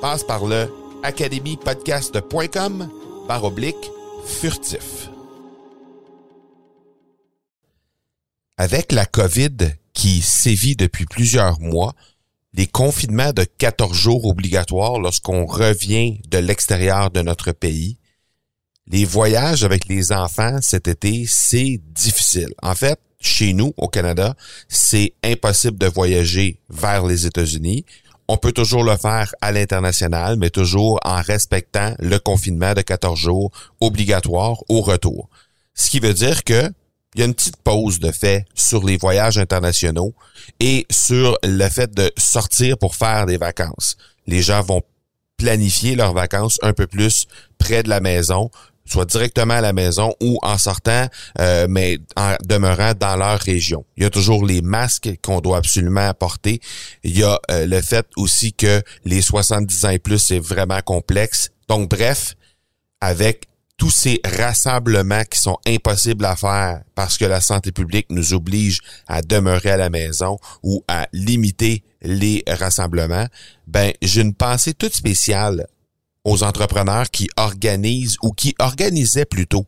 Passe par le academypodcast.com par oblique furtif. Avec la COVID qui sévit depuis plusieurs mois, les confinements de 14 jours obligatoires lorsqu'on revient de l'extérieur de notre pays, les voyages avec les enfants cet été, c'est difficile. En fait, chez nous, au Canada, c'est impossible de voyager vers les États-Unis. On peut toujours le faire à l'international, mais toujours en respectant le confinement de 14 jours obligatoire au retour. Ce qui veut dire que il y a une petite pause de fait sur les voyages internationaux et sur le fait de sortir pour faire des vacances. Les gens vont planifier leurs vacances un peu plus près de la maison, soit directement à la maison ou en sortant, euh, mais en demeurant dans leur région. Il y a toujours les masques qu'on doit absolument apporter. Il y a euh, le fait aussi que les 70 ans et plus, c'est vraiment complexe. Donc, bref, avec tous ces rassemblements qui sont impossibles à faire parce que la santé publique nous oblige à demeurer à la maison ou à limiter les rassemblements, ben j'ai une pensée toute spéciale aux entrepreneurs qui organisent ou qui organisaient plutôt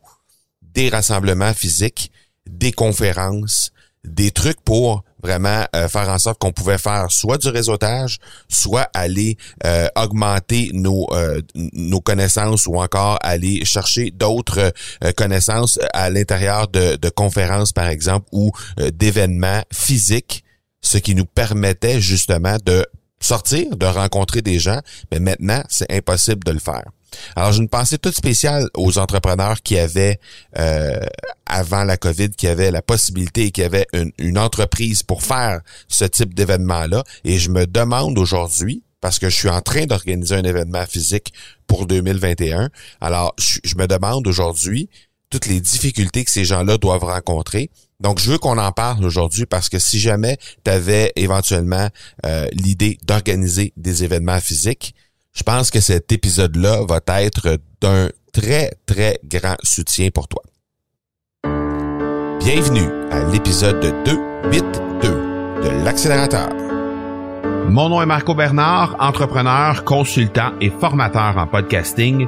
des rassemblements physiques, des conférences, des trucs pour vraiment euh, faire en sorte qu'on pouvait faire soit du réseautage, soit aller euh, augmenter nos euh, nos connaissances ou encore aller chercher d'autres connaissances à l'intérieur de, conférences par exemple ou d'événements physiques, ce qui nous permettait justement de sortir, de rencontrer des gens, mais maintenant c'est impossible de le faire. Alors, j'ai une pensée toute spéciale aux entrepreneurs qui avaient, euh, avant la COVID, qui avaient la possibilité et qui avaient une, une entreprise pour faire ce type d'événement-là. Et je me demande aujourd'hui, parce que je suis en train d'organiser un événement physique pour 2021, alors je, je me demande aujourd'hui toutes les difficultés que ces gens-là doivent rencontrer. Donc, je veux qu'on en parle aujourd'hui parce que si jamais tu avais éventuellement euh, l'idée d'organiser des événements physiques, je pense que cet épisode-là va être d'un très, très grand soutien pour toi. Bienvenue à l'épisode 282 de l'accélérateur. Mon nom est Marco Bernard, entrepreneur, consultant et formateur en podcasting.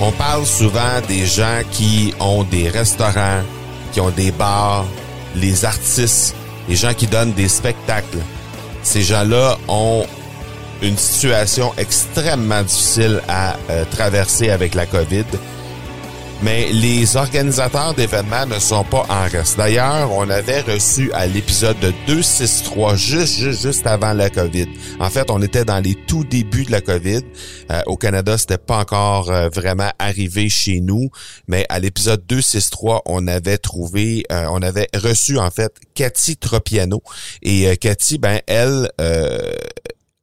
On parle souvent des gens qui ont des restaurants, qui ont des bars, les artistes, les gens qui donnent des spectacles. Ces gens-là ont une situation extrêmement difficile à euh, traverser avec la COVID. Mais les organisateurs d'événements ne sont pas en reste. D'ailleurs, on avait reçu à l'épisode de 263 juste, juste, juste avant la COVID. En fait, on était dans les tout débuts de la COVID. Euh, au Canada, c'était pas encore euh, vraiment arrivé chez nous, mais à l'épisode 263, on avait trouvé, on avait reçu en fait Cathy Tropiano. Et Cathy, ben elle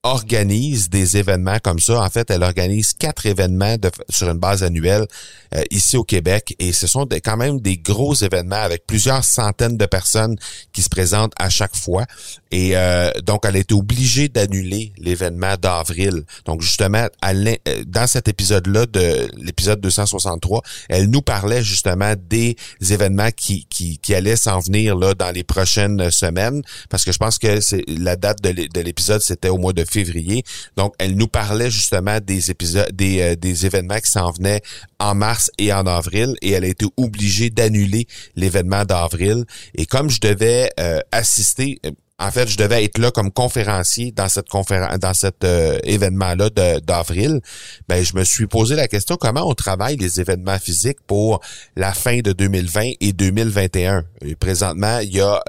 organise des événements comme ça. En fait, elle organise quatre événements sur une base annuelle euh, ici au Québec et ce sont quand même des gros événements avec plusieurs centaines de personnes qui se présentent à chaque fois. Et euh, donc, elle a été obligée d'annuler l'événement d'avril. Donc, justement, euh, dans cet épisode-là de l'épisode 263, elle nous parlait justement des événements qui, qui, qui allaient s'en venir là dans les prochaines semaines, parce que je pense que c'est la date de l'épisode, c'était au mois de février. Donc, elle nous parlait justement des épisodes, des, euh, des événements qui s'en venaient en mars et en avril, et elle a été obligée d'annuler l'événement d'avril. Et comme je devais euh, assister, euh, en fait, je devais être là comme conférencier dans cette conférence, dans cet événement-là d'avril. Ben, je me suis posé la question comment on travaille les événements physiques pour la fin de 2020 et 2021. Et présentement, il y a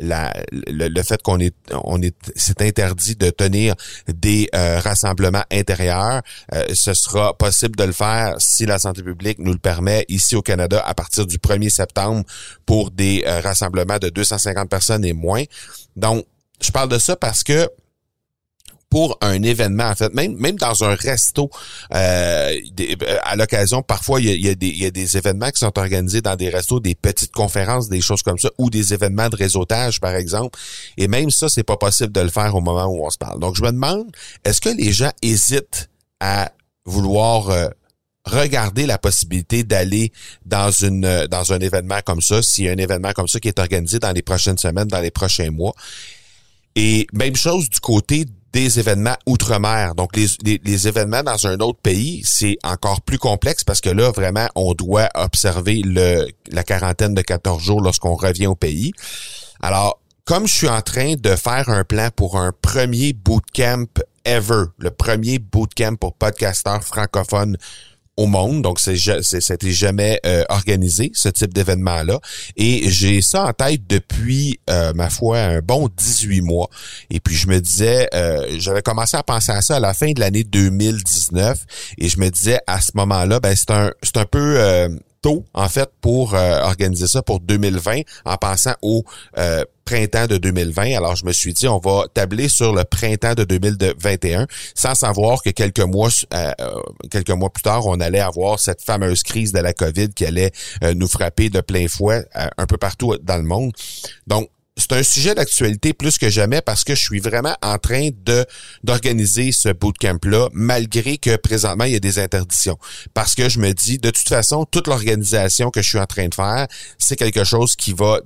la, le, fait qu'on est on est c'est interdit de tenir des euh, rassemblements intérieurs, euh, ce sera possible de le faire si la santé publique nous le permet ici au Canada à partir du 1er septembre pour des euh, rassemblements de 250 personnes et moins. Donc je parle de ça parce que pour un événement, en fait, même même dans un resto, euh, euh à l'occasion, parfois il y a, des, il y a des événements qui sont organisés dans des restos, des petites conférences, des choses comme ça, ou des événements de réseautage, par exemple. Et même ça, c'est pas possible de le faire au moment où on se parle. Donc, je me demande, est-ce que les gens hésitent à vouloir euh, regarder la possibilité d'aller dans une dans un événement comme ça, s'il y a un événement comme ça qui est organisé dans les prochaines semaines, dans les prochains mois? Et même chose du côté des événements outre-mer. Donc, les, les, événements dans un autre pays, c'est encore plus complexe parce que là, vraiment, on doit observer le, la quarantaine de 14 jours lorsqu'on revient au pays. Alors, comme je suis en train de faire un plan pour un premier bootcamp ever, le premier bootcamp pour podcasteurs francophones au monde. Donc, c'est, c'était jamais euh, organisé, ce type d'événement-là. Et j'ai ça en tête depuis, euh, ma foi, un bon 18 mois. Et puis, je me disais, euh, j'avais commencé à penser à ça à la fin de l'année 2019. Et je me disais, à ce moment-là, ben, c'est un, c'est un peu en fait, pour euh, organiser ça pour 2020 en pensant au euh, printemps de 2020. Alors, je me suis dit, on va tabler sur le printemps de 2021 sans savoir que quelques mois, euh, quelques mois plus tard, on allait avoir cette fameuse crise de la COVID qui allait nous frapper de plein fouet un peu partout dans le monde. Donc, c'est un sujet d'actualité plus que jamais parce que je suis vraiment en train de d'organiser ce bootcamp-là, malgré que présentement, il y a des interdictions. Parce que je me dis, de toute façon, toute l'organisation que je suis en train de faire, c'est quelque chose qui va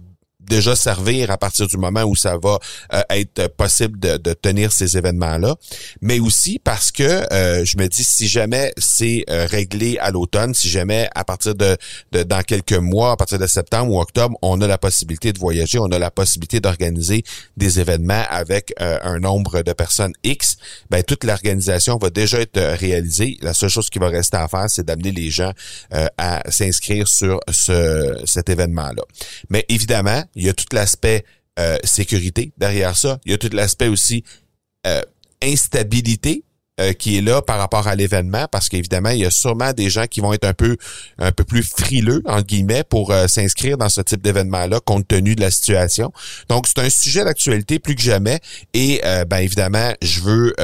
déjà servir à partir du moment où ça va euh, être possible de, tenir ces événements-là, mais aussi parce que euh, je me dis si jamais c'est euh, réglé à l'automne, si jamais à partir de, de, dans quelques mois, à partir de septembre ou octobre, on a la possibilité de voyager, on a la possibilité d'organiser des événements avec un nombre de personnes X, ben toute l'organisation va déjà être réalisée. La seule chose qui va rester à faire, c'est d'amener les gens à s'inscrire sur ce, cet événement-là. Mais évidemment, il y a tout l'aspect euh, sécurité derrière ça. Il y a tout l'aspect aussi euh, instabilité euh, qui est là par rapport à l'événement parce qu'évidemment il y a sûrement des gens qui vont être un peu un peu plus frileux en guillemets pour euh, s'inscrire dans ce type d'événement là compte tenu de la situation. Donc c'est un sujet d'actualité plus que jamais. Et euh, ben évidemment je veux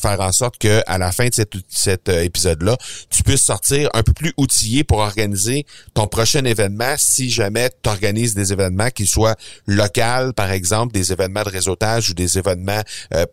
faire en sorte que à la fin de cet, cet épisode là tu puisses sortir un peu plus outillé pour organiser ton prochain événement si jamais tu organises des événements qui soient locaux par exemple des événements de réseautage ou des événements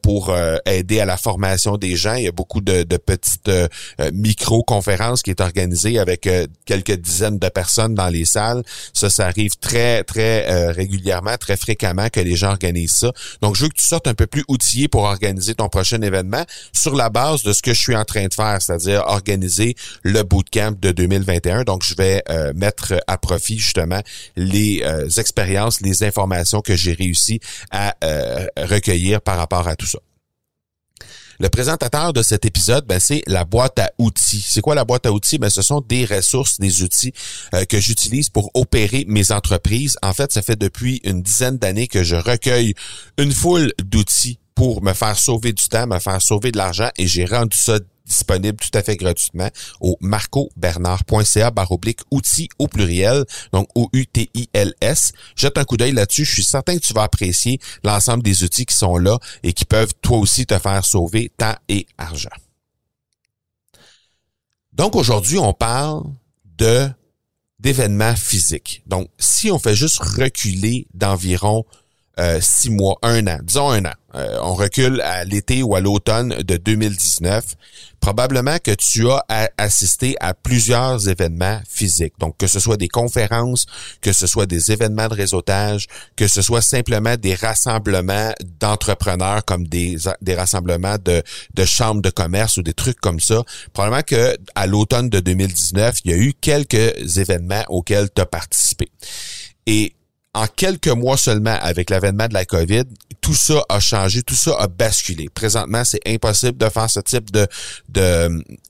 pour aider à la formation des gens il y a beaucoup de, petites euh, euh, micro-conférences qui est organisées avec euh, quelques dizaines de personnes dans les salles. Ça, ça arrive très, très régulièrement, très fréquemment que les gens organisent ça. Donc, je veux que tu sortes un peu plus outillé pour organiser ton prochain événement sur la base de ce que je suis en train de faire, c'est-à-dire organiser le bootcamp de 2021. Donc, je vais mettre à profit justement les expériences, les informations que j'ai réussi à recueillir par rapport à tout ça. Le présentateur de cet épisode, ben, c'est la boîte à outils. C'est quoi la boîte à outils? Ben, ce sont des ressources, des outils euh, que j'utilise pour opérer mes entreprises. En fait, ça fait depuis une dizaine d'années que je recueille une foule d'outils pour me faire sauver du temps, me faire sauver de l'argent et j'ai rendu ça disponible tout à fait gratuitement au marcobernard.ca baroblique outils au pluriel, donc O-U-T-I-L-S. Jette un coup d'œil là-dessus. Je suis certain que tu vas apprécier l'ensemble des outils qui sont là et qui peuvent toi aussi te faire sauver temps et argent. Donc aujourd'hui, on parle de d'événements physiques. Donc, si on fait juste reculer d'environ euh, six mois, un an, disons un an. Euh, on recule à l'été ou à l'automne de 2019. Probablement que tu as assisté à plusieurs événements physiques. Donc, que ce soit des conférences, que ce soit des événements de réseautage, que ce soit simplement des rassemblements d'entrepreneurs comme des, rassemblements de, de chambres de commerce ou des trucs comme ça. Probablement que à l'automne de 2019, il y a eu quelques événements auxquels tu as participé. Et en quelques mois seulement avec l'avènement de la COVID, tout ça a changé, tout ça a basculé. Présentement, c'est impossible de faire ce type de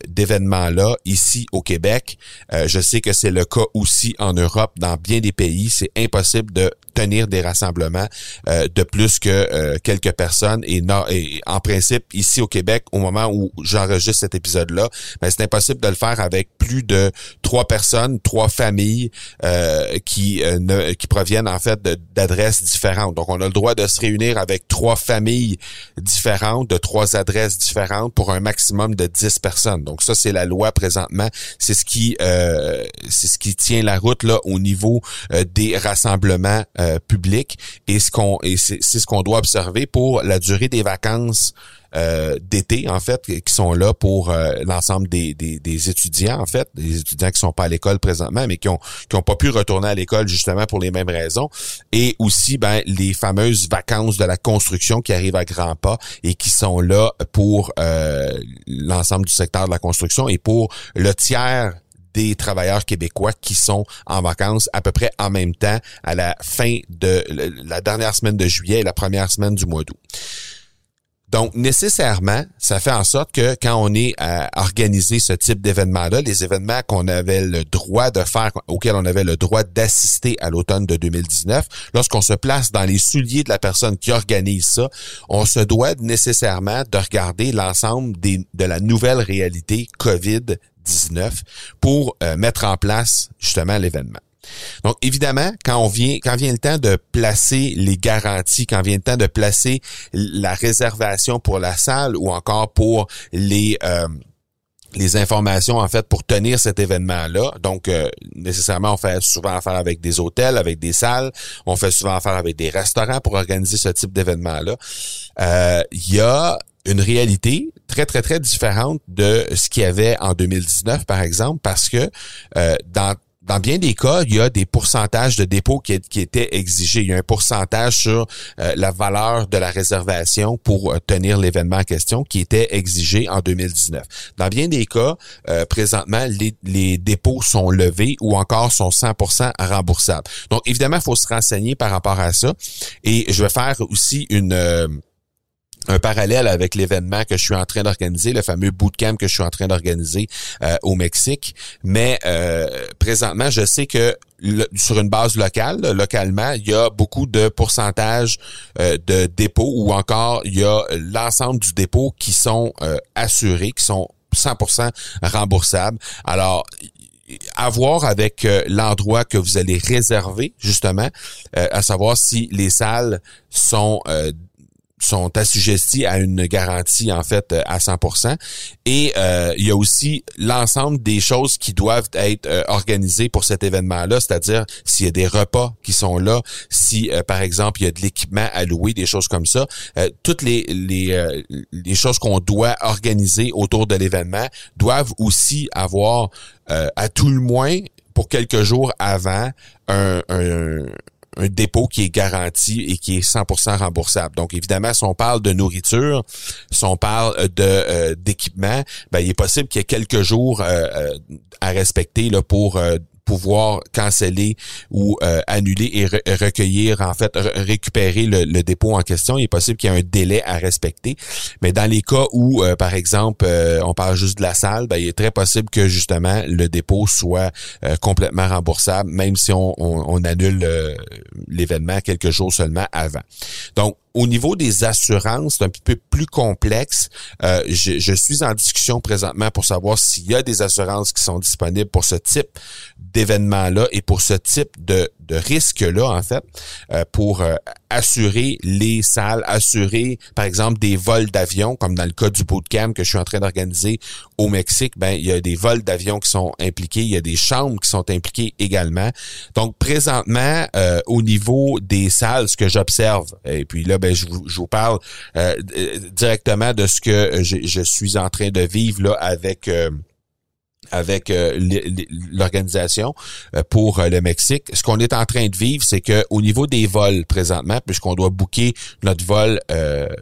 d'événement-là ici au Québec. Euh, je sais que c'est le cas aussi en Europe, dans bien des pays. C'est impossible de tenir des rassemblements euh, de plus que euh, quelques personnes. Et, et, en principe, ici au Québec, au moment où j'enregistre cet épisode-là, ben, c'est impossible de le faire avec plus de trois personnes, trois familles qui, ne, qui proviennent en fait d'adresses différentes. Donc, on a le droit de se réunir avec trois familles différentes, de trois adresses différentes pour un maximum de 10 personnes. Donc, ça, c'est la loi présentement. C'est ce qui euh, c'est ce qui tient la route là au niveau euh, des rassemblements euh, publics et ce qu'on et c'est ce qu'on doit observer pour la durée des vacances euh, d'été, en fait, qui sont là pour euh, l'ensemble des, des, étudiants, en fait, des étudiants qui sont pas à l'école présentement, mais qui ont qui ont pas pu retourner à l'école justement pour les mêmes raisons. Et aussi, ben, les fameuses vacances de la construction qui arrivent à grands pas et qui sont là pour euh, l'ensemble du secteur de la construction et pour le tiers des travailleurs québécois qui sont en vacances à peu près en même temps à la fin de la dernière semaine de juillet et la première semaine du mois d'août. Donc, nécessairement, ça fait en sorte que quand on est à organiser ce type d'événement-là, les événements qu'on avait le droit de faire, auxquels on avait le droit d'assister à l'automne de 2019, lorsqu'on se place dans les souliers de la personne qui organise ça, on se doit nécessairement de regarder l'ensemble de la nouvelle réalité COVID-19 pour euh, mettre en place justement l'événement. Donc, évidemment, quand on vient, quand vient le temps de placer les garanties, quand vient le temps de placer la réservation pour la salle ou encore pour les euh, les informations en fait pour tenir cet événement-là. Donc euh, nécessairement, on fait souvent affaire avec des hôtels, avec des salles, on fait souvent affaire avec des restaurants pour organiser ce type d'événement-là. Euh, il y a une réalité très très très différente de ce qu'il y avait en 2019 par exemple parce que dans dans bien des cas, il y a des pourcentages de dépôt qui, étaient exigés. Il y a un pourcentage sur euh, la valeur de la réservation pour euh, tenir l'événement en question qui était exigé en 2019. Dans bien des cas, euh, présentement, les, les, dépôts sont levés ou encore sont 100% remboursables. Donc, évidemment, il faut se renseigner par rapport à ça. Et je vais faire aussi une un parallèle avec l'événement que je suis en train d'organiser, le fameux bootcamp que je suis en train d'organiser euh, au Mexique. Mais euh, présentement, je sais que sur une base locale, localement, il y a beaucoup de pourcentages euh, de dépôts ou encore il y a l'ensemble du dépôt qui sont assurés, qui sont 100% remboursables. Alors, à voir avec l'endroit que vous allez réserver, justement, à savoir si les salles sont sont assujettis à une garantie en fait euh, à 100%. Et euh, il y a aussi l'ensemble des choses qui doivent être euh, organisées pour cet événement-là, c'est-à-dire s'il y a des repas qui sont là, si par exemple il y a de l'équipement à louer, des choses comme ça, toutes les les, choses qu'on doit organiser autour de l'événement doivent aussi avoir à tout le moins pour quelques jours avant un un dépôt qui est garanti et qui est 100% remboursable. Donc évidemment, si on parle de nourriture, si on parle de euh, d'équipement, ben, il est possible qu'il y ait quelques jours euh, euh, à respecter là, pour pouvoir canceller ou euh, annuler et recueillir, en fait, récupérer le, dépôt en question. Il est possible qu'il y ait un délai à respecter. Mais dans les cas où, euh, par exemple, euh, on parle juste de la salle, ben, il est très possible que justement le dépôt soit complètement remboursable, même si on, on annule l'événement quelques jours seulement avant. Donc, au niveau des assurances, c'est un petit peu plus complexe. Euh, je, je, suis en discussion présentement pour savoir s'il y a des assurances qui sont disponibles pour ce type d'événement-là et pour ce type de, de risque-là, en fait, euh, pour euh, assurer les salles, assurer, par exemple, des vols d'avion, comme dans le cas du bootcamp que je suis en train d'organiser au Mexique, ben il y a des vols d'avion qui sont impliqués, il y a des chambres qui sont impliquées également. Donc, présentement, euh, au niveau des salles, ce que j'observe, et puis là, ben, je vous, je vous parle euh, directement de ce que je, je, suis en train de vivre là avec avec euh, l'organisation euh, pour euh, le Mexique. Ce qu'on est en train de vivre, c'est que au niveau des vols présentement, puisqu'on doit booker notre vol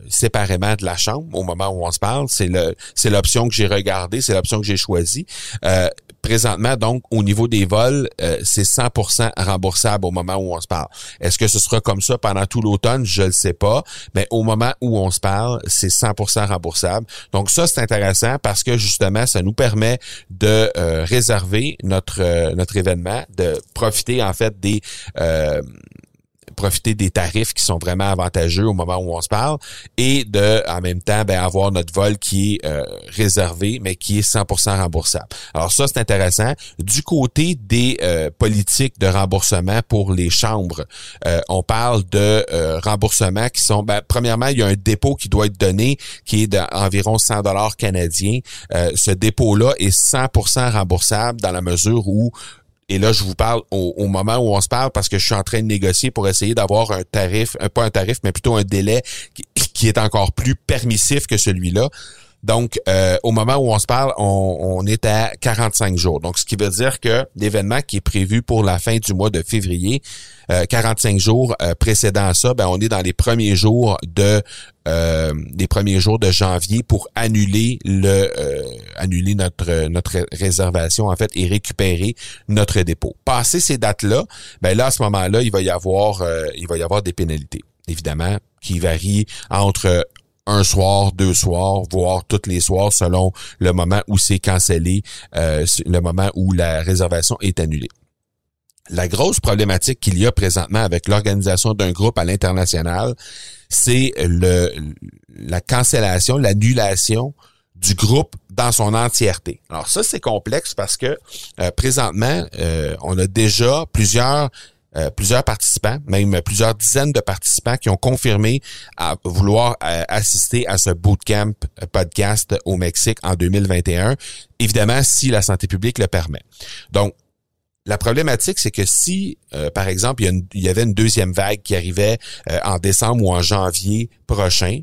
séparément de la chambre au moment où on se parle, c'est le c'est l'option que j'ai regardée, c'est l'option que j'ai choisie présentement, donc, au niveau des vols, euh, c'est 100% remboursable au moment où on se parle. Est-ce que ce sera comme ça pendant tout l'automne? Je ne sais pas. Mais au moment où on se parle, c'est 100% remboursable. Donc, ça, c'est intéressant parce que, justement, ça nous permet de euh, réserver notre, euh, notre événement, de profiter, en fait, des profiter des tarifs qui sont vraiment avantageux au moment où on se parle et de en même temps ben, avoir notre vol qui est euh, réservé mais qui est 100% remboursable. Alors ça c'est intéressant. Du côté des euh, politiques de remboursement pour les chambres, euh, on parle de remboursements qui sont ben, premièrement il y a un dépôt qui doit être donné qui est d'environ 100 dollars canadiens. ce dépôt là est 100% remboursable dans la mesure où et là, je vous parle au, moment où on se parle parce que je suis en train de négocier pour essayer d'avoir un tarif, un, pas un tarif, mais plutôt un délai qui, qui est encore plus permissif que celui-là. Donc, euh, au moment où on se parle, on, est à 45 jours. Donc, ce qui veut dire que l'événement qui est prévu pour la fin du mois de février, 45 euh, jours euh, précédant ça, ben, on est dans les premiers jours de les premiers jours de janvier pour annuler le annuler notre notre réservation en fait et récupérer notre dépôt. Passer ces dates-là, ben là à ce moment-là, il va y avoir il va y avoir des pénalités évidemment qui varient entre un soir, deux soirs, voire tous les soirs selon le moment où c'est cancellé, euh, le moment où la réservation est annulée. La grosse problématique qu'il y a présentement avec l'organisation d'un groupe à l'international, c'est le la cancellation, l'annulation du groupe dans son entièreté. Alors ça, c'est complexe parce que euh, présentement, euh, on a déjà plusieurs euh, plusieurs participants, même plusieurs dizaines de participants qui ont confirmé à vouloir euh, assister à ce bootcamp podcast au Mexique en 2021, évidemment si la santé publique le permet. Donc, la problématique, c'est que si, euh, par exemple, il y, avait une deuxième vague qui arrivait en décembre ou en janvier prochain,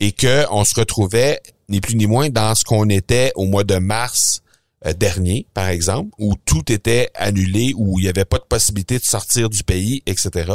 et que on se retrouvait ni plus ni moins dans ce qu'on était au mois de mars euh, dernier, par exemple, où tout était annulé, où il n'y avait pas de possibilité de sortir du pays, etc.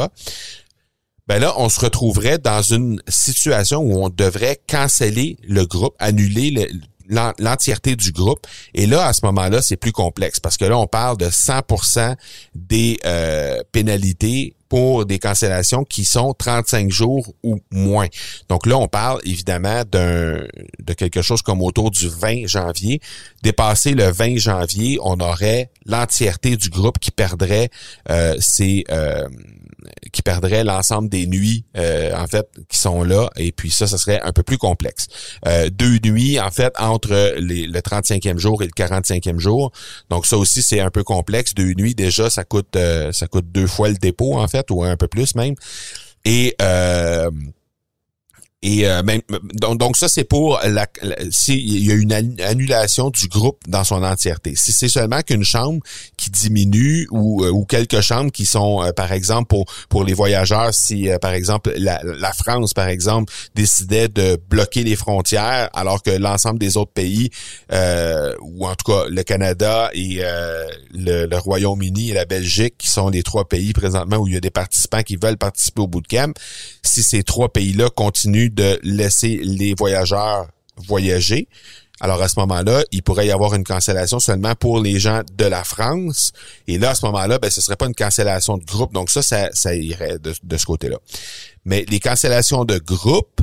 Ben là, on se retrouverait dans une situation où on devrait canceller le groupe, annuler l'entièreté du groupe. Et là, à ce moment-là, c'est plus complexe parce que là, on parle de 100% des euh, pénalités pour des cancellations qui sont 35 jours ou moins. Donc là, on parle évidemment d'un de quelque chose comme autour du 20 janvier. Dépassé le 20 janvier, on aurait l'entièreté du groupe qui perdrait euh, ses euh, qui perdrait l'ensemble des nuits euh, en fait qui sont là et puis ça ça serait un peu plus complexe. Euh, deux nuits en fait entre le 35e jour et le 45e jour. Donc ça aussi c'est un peu complexe. Deux nuits déjà ça coûte euh, ça coûte deux fois le dépôt en fait ou un peu plus même. Et et euh, même, donc, ça, c'est pour la, s'il y a une annulation du groupe dans son entièreté. Si c'est seulement qu'une chambre qui diminue ou, euh, ou quelques chambres qui sont, euh, par exemple, pour, pour les voyageurs, si, par exemple, la, la, France, par exemple, décidait de bloquer les frontières alors que l'ensemble des autres pays, ou en tout cas le Canada et le, le Royaume-Uni et la Belgique, qui sont les trois pays présentement où il y a des participants qui veulent participer au bootcamp, si ces trois pays-là continuent de laisser les voyageurs voyager. Alors à ce moment-là, il pourrait y avoir une cancellation seulement pour les gens de la France. Et là, à ce moment-là, ben, ce serait pas une cancellation de groupe. Donc ça, ça, irait de, de ce côté-là. Mais les cancellations de groupe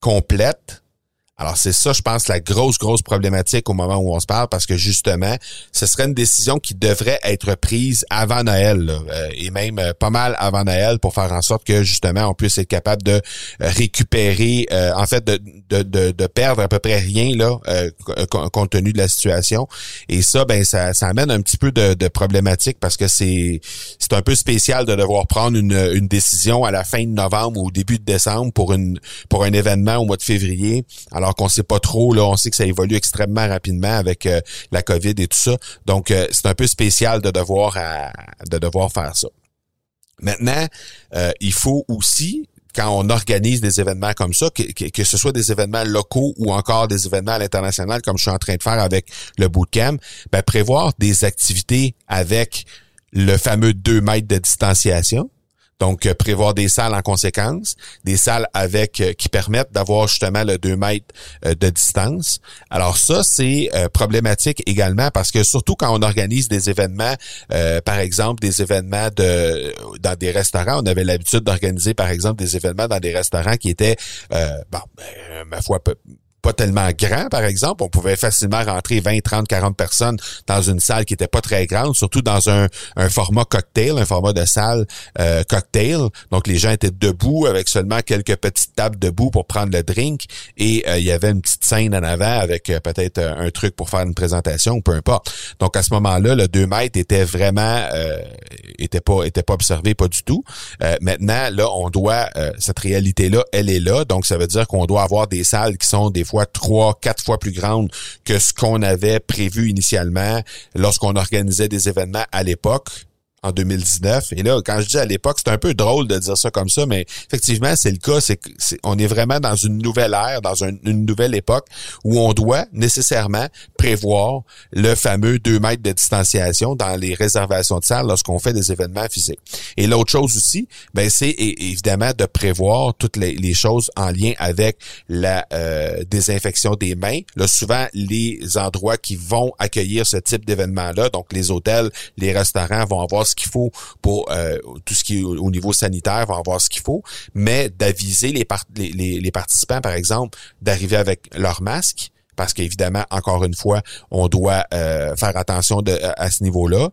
complètes, Alors c'est ça, je pense, la grosse, grosse problématique au moment où on se parle, parce que justement, ce serait une décision qui devrait être prise avant Noël, euh, et même euh, pas mal avant Noël, pour faire en sorte que justement on puisse être capable de euh, récupérer, en fait, de, de, de, perdre à peu près rien là, compte tenu de la situation. Et ça, ben ça, ça amène un petit peu de, de problématique parce que c'est c'est un peu spécial de devoir prendre une, une décision à la fin de novembre ou au début de décembre pour une pour un événement au mois de février. Alors qu'on sait pas trop. Là, on sait que ça évolue extrêmement rapidement avec euh, la COVID et tout ça. Donc, euh, c'est un peu spécial de devoir de devoir faire ça. Maintenant, euh, il faut aussi quand on organise des événements comme ça, que, que, ce soit des événements locaux ou encore des événements à l'international, comme je suis en train de faire avec le bootcamp, ben, prévoir des activités avec le fameux 2 mètres de distanciation. Donc, euh, prévoir des salles en conséquence, des salles avec euh, qui permettent d'avoir justement le 2 mètres euh, de distance. Alors ça, c'est problématique également parce que surtout quand on organise des événements, par exemple des événements de dans des restaurants, on avait l'habitude d'organiser par exemple des événements dans des restaurants qui étaient, bon, ben, ma foi, pas tellement grand, par exemple. On pouvait facilement rentrer 20, 30, 40 personnes dans une salle qui était pas très grande, surtout dans un, un format cocktail, un format de salle euh, cocktail. Donc, les gens étaient debout avec seulement quelques petites tables debout pour prendre le drink et euh, il y avait une petite scène en avant avec euh, peut-être un truc pour faire une présentation, peu importe. Donc, à ce moment-là, le 2 mètres était vraiment était pas était pas observé, pas du tout. maintenant, là, on doit cette réalité-là, elle est là. Donc, ça veut dire qu'on doit avoir des salles qui sont des fois trois, quatre fois plus grande que ce qu'on avait prévu initialement lorsqu'on organisait des événements à l'époque en 2019. Et là, quand je dis à l'époque, c'est un peu drôle de dire ça comme ça, mais effectivement, c'est le cas. C'est on est vraiment dans une nouvelle ère, dans une nouvelle époque où on doit nécessairement prévoir le fameux 2 mètres de distanciation dans les réservations de salles lorsqu'on fait des événements physiques. Et l'autre chose aussi, ben c'est évidemment de prévoir toutes les, choses en lien avec la euh, désinfection des mains. Là, souvent, les endroits qui vont accueillir ce type d'événement-là, donc les hôtels, les restaurants vont avoir ce qu'il faut pour euh, tout ce qui est au niveau sanitaire, va avoir ce qu'il faut, mais d'aviser les, les, les, participants, par exemple, d'arriver avec leur masque, parce qu'évidemment, encore une fois, on doit euh, faire attention de, à ce niveau-là.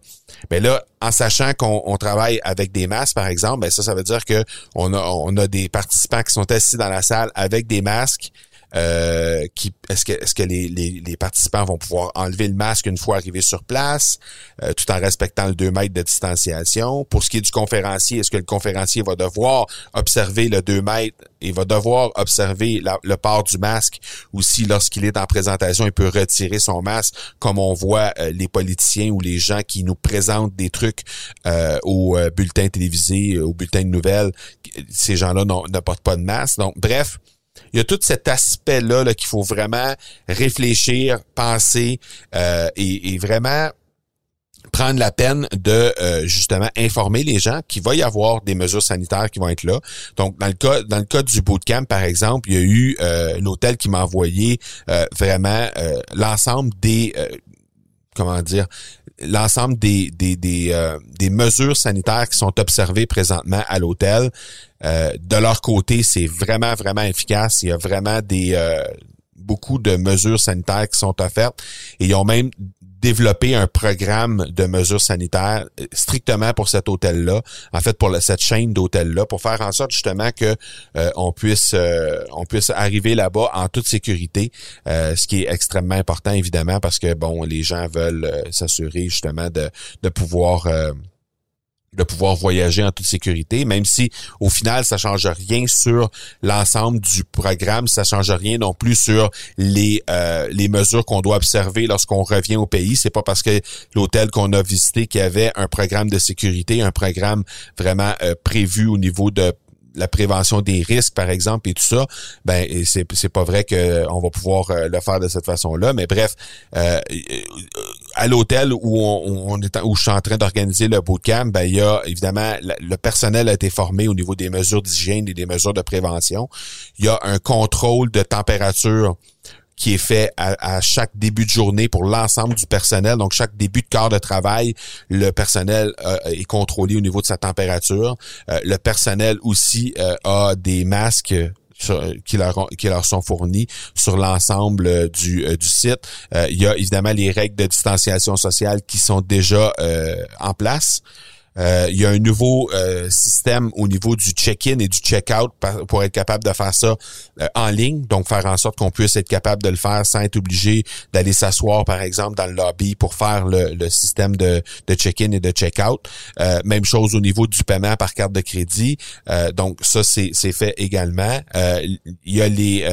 Mais là, en sachant qu'on travaille avec des masques, par exemple, ben ça, ça veut dire que on a, on a des participants qui sont assis dans la salle avec des masques euh, qui est-ce que est-ce que les, les, les, participants vont pouvoir enlever le masque une fois arrivés sur place, euh, tout en respectant le 2 mètres de distanciation? Pour ce qui est du conférencier, est-ce que le conférencier va devoir observer le 2 mètres et va devoir observer le port du masque? Ou si lorsqu'il est en présentation, il peut retirer son masque, comme on voit euh, les politiciens ou les gens qui nous présentent des trucs euh, au bulletin télévisé, au bulletin de nouvelles, ces gens-là ne portent pas de masque. Donc, bref, il y a tout cet aspect-là -là, qu'il faut vraiment réfléchir, penser euh, et, vraiment prendre la peine de euh, justement informer les gens qu'il va y avoir des mesures sanitaires qui vont être là. Donc dans le cas dans le cas du bootcamp par exemple, il y a eu euh, un hôtel qui m'a envoyé vraiment l'ensemble des comment dire l'ensemble des des des, des mesures sanitaires qui sont observées présentement à l'hôtel euh, de leur côté, c'est vraiment, vraiment efficace. Il y a vraiment des euh, beaucoup de mesures sanitaires qui sont offertes. Et ils ont même développé un programme de mesures sanitaires euh, strictement pour cet hôtel-là, en fait pour cette chaîne d'hôtels-là, pour faire en sorte justement que on puisse on puisse arriver là-bas en toute sécurité, ce qui est extrêmement important évidemment parce que bon les gens veulent s'assurer justement de de pouvoir de pouvoir voyager en toute sécurité, même si au final ça change rien sur l'ensemble du programme, ça change rien non plus sur les euh, les mesures qu'on doit observer lorsqu'on revient au pays. C'est pas parce que l'hôtel qu'on a visité qui avait un programme de sécurité, un programme vraiment euh, prévu au niveau de la prévention des risques, par exemple, et tout ça, ben c'est pas vrai qu'on va pouvoir euh, le faire de cette façon-là. Mais bref, euh, à l'hôtel où on, est où je suis en train d'organiser le bootcamp, ben il y a évidemment le personnel a été formé au niveau des mesures d'hygiène et des mesures de prévention. Il y a un contrôle de température qui est fait à, chaque début de journée pour l'ensemble du personnel. Donc, chaque début de quart de travail, le personnel euh, est contrôlé au niveau de sa température. Euh, le personnel aussi euh, a des masques qui leur leur sont fournis sur l'ensemble du, du site. il y a évidemment les règles de distanciation sociale qui sont déjà en place. Euh, il y a un nouveau euh, système au niveau du check-in et du check-out pour être capable de faire ça euh, en ligne, donc faire en sorte qu'on puisse être capable de le faire sans être obligé d'aller s'asseoir, par exemple, dans le lobby pour faire le, le système de, de check-in et de check-out. même chose au niveau du paiement par carte de crédit. donc ça, c'est fait également. il y a les,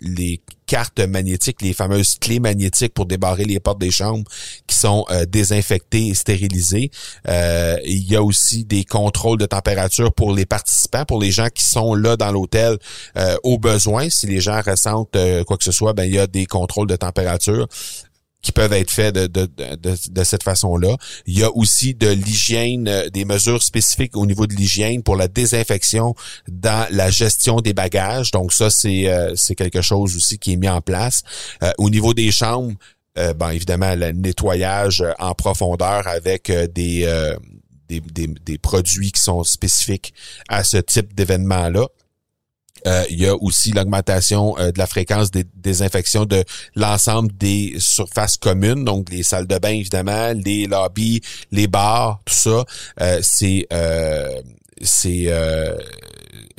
les cartes magnétiques, les fameuses clés magnétiques pour débarrer les portes des chambres qui sont euh, désinfectées et stérilisées. Euh, il y a aussi des contrôles de température pour les participants, pour les gens qui sont là dans l'hôtel euh, au besoin. Si les gens ressentent quoi que ce soit, ben il y a des contrôles de température qui peuvent être faits de, de, de, de cette façon-là. Il y a aussi de l'hygiène, euh, des mesures spécifiques au niveau de l'hygiène pour la désinfection dans la gestion des bagages. Donc ça, c'est euh, c'est quelque chose aussi qui est mis en place. Euh, au niveau des chambres, euh, ben évidemment, le nettoyage en profondeur avec des, des, des, des produits qui sont spécifiques à ce type d'événement-là. Euh, il y a aussi l'augmentation euh, de la fréquence des désinfections de l'ensemble des surfaces communes, donc les salles de bain évidemment, les lobbies, les bars, tout ça. Euh, c'est c'est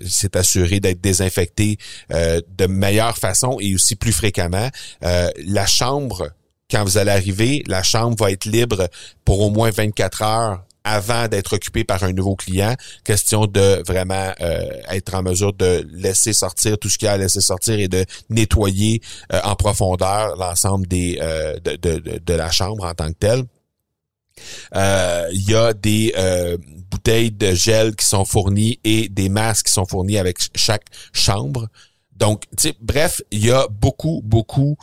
c'est assuré d'être désinfecté de meilleure façon et aussi plus fréquemment. la chambre quand vous allez arriver, la chambre va être libre pour au moins 24 heures avant d'être occupé par un nouveau client. Question de vraiment euh, être en mesure de laisser sortir tout ce qu'il y a à laisser sortir et de nettoyer euh, en profondeur l'ensemble des euh, de, de, de, la chambre en tant que telle. Il y a des bouteilles de gel qui sont fournies et des masques qui sont fournis avec chaque chambre. Donc, bref, il y a beaucoup, beaucoup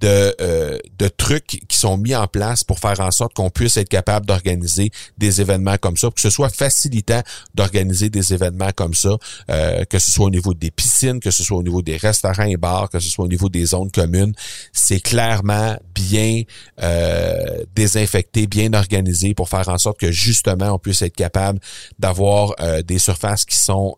de, euh, de trucs qui sont mis en place pour faire en sorte qu'on puisse être capable d'organiser des événements comme ça, que ce soit facilitant d'organiser des événements comme ça, euh, que ce soit au niveau des piscines, que ce soit au niveau des restaurants et bars, que ce soit au niveau des zones communes, c'est clairement bien euh, désinfecté, bien organisé pour faire en sorte que justement on puisse être capable d'avoir des surfaces qui sont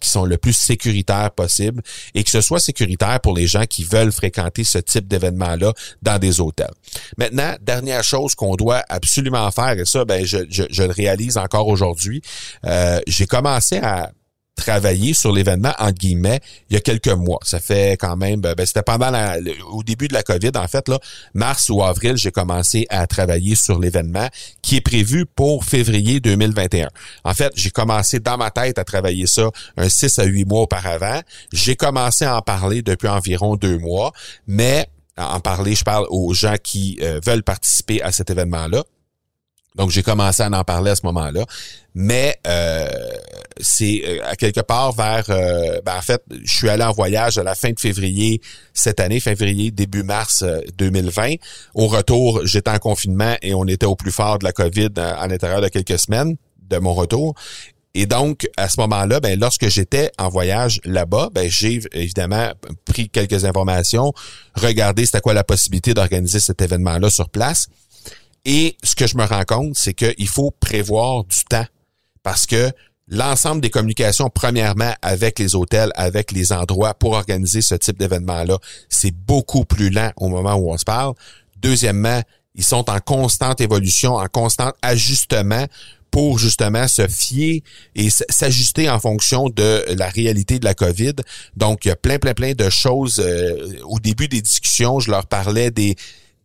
qui sont le plus sécuritaires possible et que ce soit sécuritaire pour les gens qui veulent fréquenter ce type d'événement-là dans des hôtels. Maintenant, dernière chose qu'on doit absolument faire, et ça, ben, je, le réalise encore aujourd'hui, euh, j'ai commencé à travailler sur l'événement entre guillemets il y a quelques mois. Ça fait quand même ben, c'était pendant la, au début de la Covid en fait là, mars ou avril, j'ai commencé à travailler sur l'événement qui est prévu pour février 2021. En fait, j'ai commencé dans ma tête à travailler ça un 6 à 8 mois auparavant. J'ai commencé à en parler depuis environ deux mois, mais en parler, je parle aux gens qui euh, veulent participer à cet événement-là. Donc, j'ai commencé à en parler à ce moment-là. Mais euh, c'est euh, à quelque part vers... Euh, ben, en fait, je suis allé en voyage à la fin de février cette année, février, début mars 2020. Au retour, j'étais en confinement et on était au plus fort de la COVID à, l'intérieur de quelques semaines de mon retour. Et donc, à ce moment-là, ben, lorsque j'étais en voyage là-bas, ben, j'ai évidemment pris quelques informations, regardé c'était quoi la possibilité d'organiser cet événement-là sur place. Et ce que je me rends compte, c'est qu'il faut prévoir du temps parce que l'ensemble des communications, premièrement, avec les hôtels, avec les endroits pour organiser ce type d'événement-là, c'est beaucoup plus lent au moment où on se parle. Deuxièmement, ils sont en constante évolution, en constant ajustement pour justement se fier et s'ajuster en fonction de la réalité de la COVID. Donc, il y a plein, plein, plein de choses. Euh, au début des discussions, je leur parlais des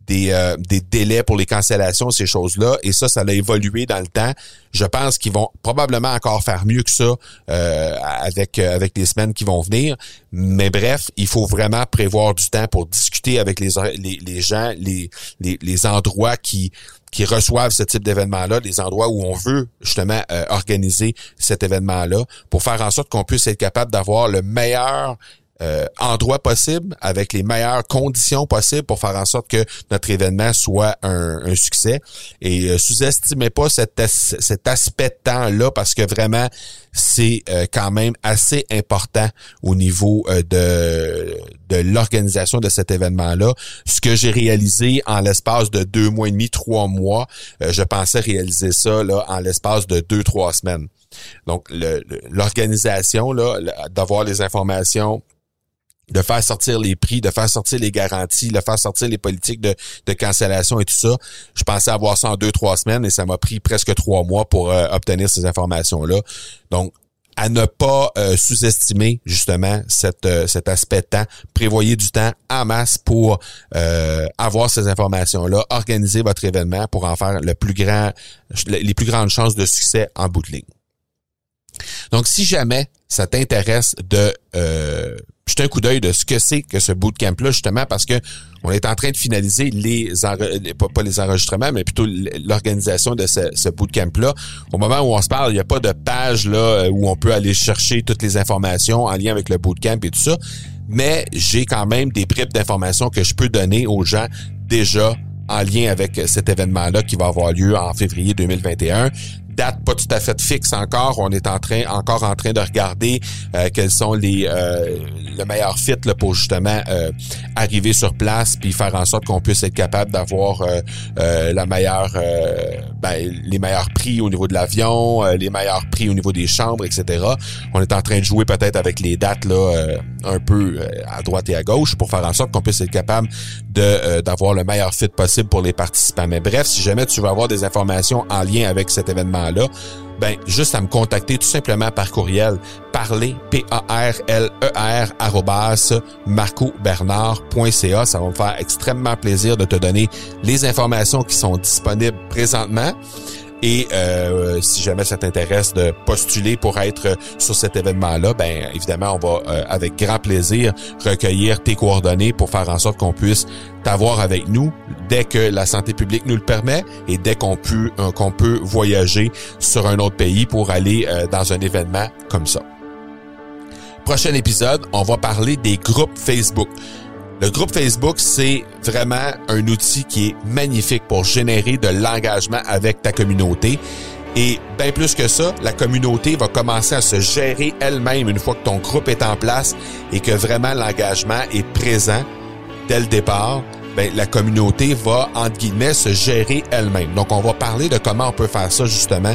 des, euh, des délais pour les cancellations, ces choses-là. Et ça, ça a évolué dans le temps. Je pense qu'ils vont probablement encore faire mieux que ça euh, avec euh, avec les semaines qui vont venir. Mais bref, il faut vraiment prévoir du temps pour discuter avec les, les, gens, les, les, les endroits qui qui reçoivent ce type d'événement-là, les endroits où on veut justement organiser cet événement-là, pour faire en sorte qu'on puisse être capable d'avoir le meilleur euh, endroit possible, avec les meilleures conditions possibles pour faire en sorte que notre événement soit un, succès. Et euh, sous-estimez pas cet, cet aspect de temps-là parce que vraiment, c'est euh, quand même assez important au niveau de, de de l'organisation de cet événement-là. Ce que j'ai réalisé en l'espace de deux mois et demi, trois mois, euh, je pensais réaliser ça là, en l'espace de deux, trois semaines. Donc, l'organisation, là, d'avoir les informations de faire sortir les prix, de faire sortir les garanties, de faire sortir les politiques de, de cancellation et tout ça. Je pensais avoir ça en deux, trois semaines et ça m'a pris presque trois mois pour euh, obtenir ces informations-là. Donc, à ne pas euh, sous-estimer justement euh, cet aspect de temps. Prévoyez du temps en masse pour avoir ces informations-là, organiser votre événement pour en faire les plus grandes chances de succès en bout de ligne. Donc, si jamais ça t'intéresse de jeter un coup d'œil de ce que c'est que ce bootcamp-là, justement, parce que on est en train de finaliser les, pas, les enregistrements, mais plutôt l'organisation de ce, bootcamp-là. Au moment où on se parle, il n'y a pas de page là où on peut aller chercher toutes les informations en lien avec le bootcamp et tout ça. Mais j'ai quand même des bribes d'informations que je peux donner aux gens déjà en lien avec cet événement-là qui va avoir lieu en février 2021 date pas tout à fait fixe encore. On est en train encore en train de regarder euh, quels sont les euh, le meilleur fit là, pour justement euh, arriver sur place puis faire en sorte qu'on puisse être capable d'avoir la meilleure ben, les meilleurs prix au niveau de l'avion, les meilleurs prix au niveau des chambres, etc. On est en train de jouer peut-être avec les dates là un peu à droite et à gauche pour faire en sorte qu'on puisse être capable de d'avoir le meilleur fit possible pour les participants. Mais bref, si jamais tu veux avoir des informations en lien avec cet événement là ben juste à me contacter tout simplement par courriel parler p a r l e r marcobernard.ca ça va me faire extrêmement plaisir de te donner les informations qui sont disponibles présentement et euh, si jamais ça t'intéresse de postuler pour être sur cet événement-là, ben évidemment, on va euh, avec grand plaisir recueillir tes coordonnées pour faire en sorte qu'on puisse t'avoir avec nous dès que la santé publique nous le permet et dès qu'on peut euh, qu'on peut voyager sur un autre pays pour aller dans un événement comme ça. Prochain épisode, on va parler des groupes Facebook. Le groupe Facebook, c'est vraiment un outil qui est magnifique pour générer de l'engagement avec ta communauté. Et bien plus que ça, la communauté va commencer à se gérer elle-même une fois que ton groupe est en place et que vraiment l'engagement est présent dès le départ. Ben, la communauté va, entre guillemets, se gérer elle-même. Donc, on va parler de comment on peut faire ça justement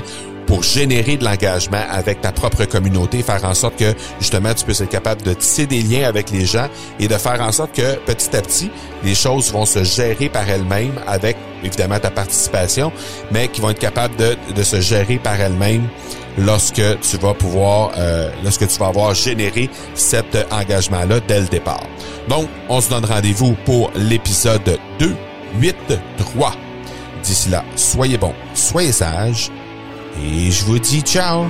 pour générer de l'engagement avec ta propre communauté, faire en sorte que justement tu puisses être capable de tisser des liens avec les gens et de faire en sorte que petit à petit, les choses vont se gérer par elles-mêmes avec évidemment ta participation, mais qui vont être capables de, de se gérer par elles-mêmes lorsque tu vas pouvoir, euh, lorsque tu vas avoir généré cet engagement-là dès le départ. Donc, on se donne rendez-vous pour l'épisode 2, 8, 3. D'ici là, soyez bons, soyez sages et je vous dis ciao